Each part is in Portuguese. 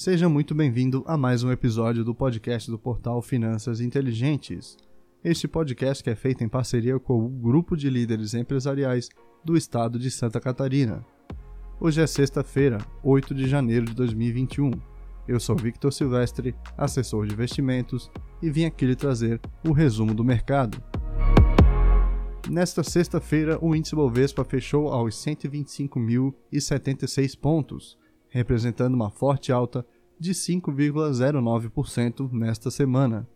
Seja muito bem-vindo a mais um episódio do podcast do portal Finanças Inteligentes. Este podcast que é feito em parceria com o grupo de líderes empresariais do estado de Santa Catarina. Hoje é sexta-feira, 8 de janeiro de 2021. Eu sou Victor Silvestre, assessor de investimentos, e vim aqui lhe trazer o resumo do mercado. Nesta sexta-feira, o índice Bovespa fechou aos 125.076 pontos, representando uma forte alta de 5,09% nesta semana.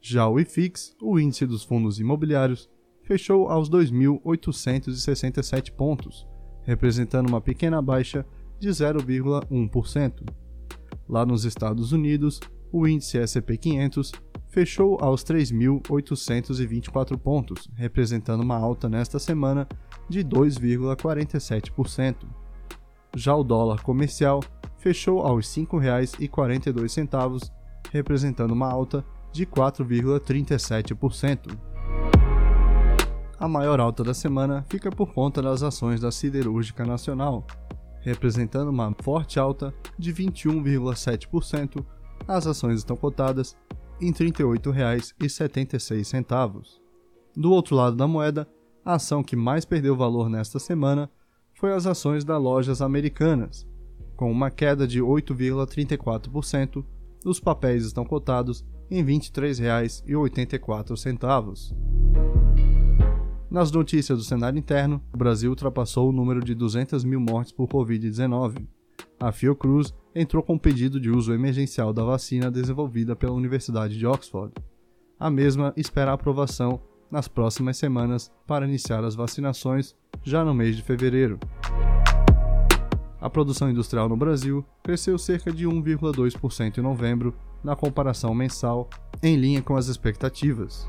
Já o IFIX, o índice dos fundos imobiliários, fechou aos 2.867 pontos, representando uma pequena baixa de 0,1%. Lá nos Estados Unidos, o índice S&P 500 fechou aos 3.824 pontos, representando uma alta nesta semana de 2,47%. Já o dólar comercial fechou aos R$ 5,42, representando uma alta de 4,37%. A maior alta da semana fica por conta das ações da Siderúrgica Nacional, representando uma forte alta de 21,7%. As ações estão cotadas em R$ 38,76. Do outro lado da moeda, a ação que mais perdeu valor nesta semana foi as ações das lojas americanas. Com uma queda de 8,34%, os papéis estão cotados em R$ 23,84. Nas notícias do cenário interno, o Brasil ultrapassou o número de 200 mil mortes por Covid-19. A Fiocruz entrou com pedido de uso emergencial da vacina desenvolvida pela Universidade de Oxford. A mesma espera aprovação nas próximas semanas para iniciar as vacinações já no mês de fevereiro. A produção industrial no Brasil cresceu cerca de 1,2% em novembro, na comparação mensal, em linha com as expectativas.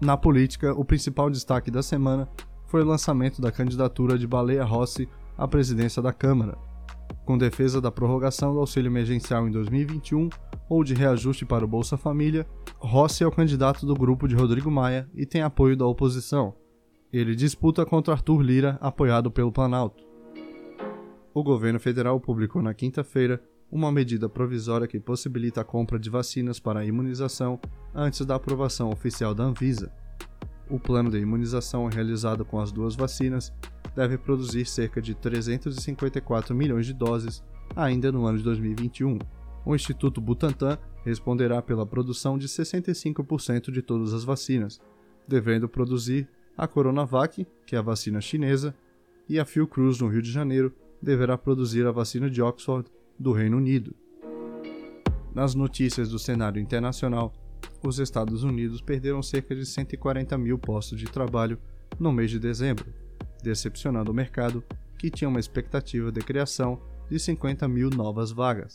Na política, o principal destaque da semana foi o lançamento da candidatura de Baleia Rossi à presidência da Câmara. Com defesa da prorrogação do auxílio emergencial em 2021 ou de reajuste para o Bolsa Família, Rossi é o candidato do grupo de Rodrigo Maia e tem apoio da oposição. Ele disputa contra Arthur Lira, apoiado pelo Planalto. O governo federal publicou na quinta-feira uma medida provisória que possibilita a compra de vacinas para a imunização antes da aprovação oficial da Anvisa. O plano de imunização realizado com as duas vacinas deve produzir cerca de 354 milhões de doses ainda no ano de 2021. O Instituto Butantan responderá pela produção de 65% de todas as vacinas, devendo produzir a Coronavac, que é a vacina chinesa, e a Fiocruz, no Rio de Janeiro, deverá produzir a vacina de Oxford, do Reino Unido. Nas notícias do cenário internacional, os Estados Unidos perderam cerca de 140 mil postos de trabalho no mês de dezembro, decepcionando o mercado, que tinha uma expectativa de criação de 50 mil novas vagas.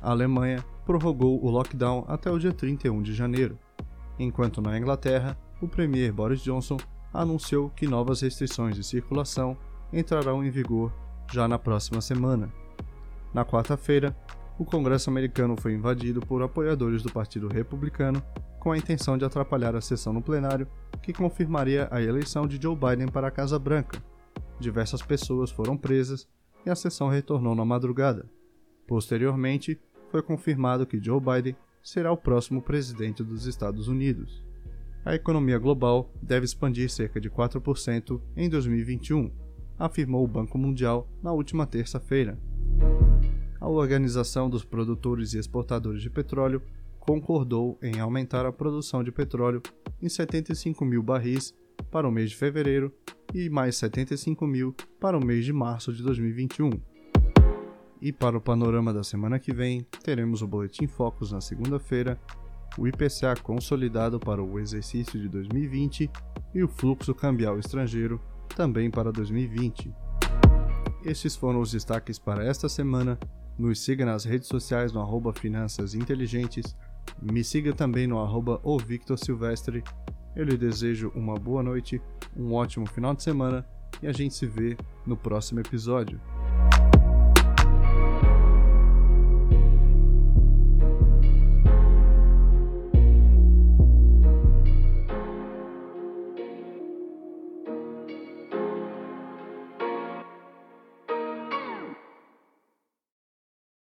A Alemanha prorrogou o lockdown até o dia 31 de janeiro, enquanto na Inglaterra, o premier Boris Johnson anunciou que novas restrições de circulação entrarão em vigor já na próxima semana. Na quarta-feira, o Congresso americano foi invadido por apoiadores do Partido Republicano com a intenção de atrapalhar a sessão no plenário que confirmaria a eleição de Joe Biden para a Casa Branca. Diversas pessoas foram presas e a sessão retornou na madrugada. Posteriormente, foi confirmado que Joe Biden será o próximo presidente dos Estados Unidos. A economia global deve expandir cerca de 4% em 2021, afirmou o Banco Mundial na última terça-feira. A Organização dos Produtores e Exportadores de Petróleo concordou em aumentar a produção de petróleo em 75 mil barris para o mês de fevereiro e mais 75 mil para o mês de março de 2021. E para o panorama da semana que vem, teremos o Boletim Focus na segunda-feira, o IPCA consolidado para o exercício de 2020 e o fluxo cambial estrangeiro também para 2020. Estes foram os destaques para esta semana. Nos siga nas redes sociais no arroba Finanças Inteligentes me siga também no arroba Silvestre. Eu lhe desejo uma boa noite, um ótimo final de semana e a gente se vê no próximo episódio.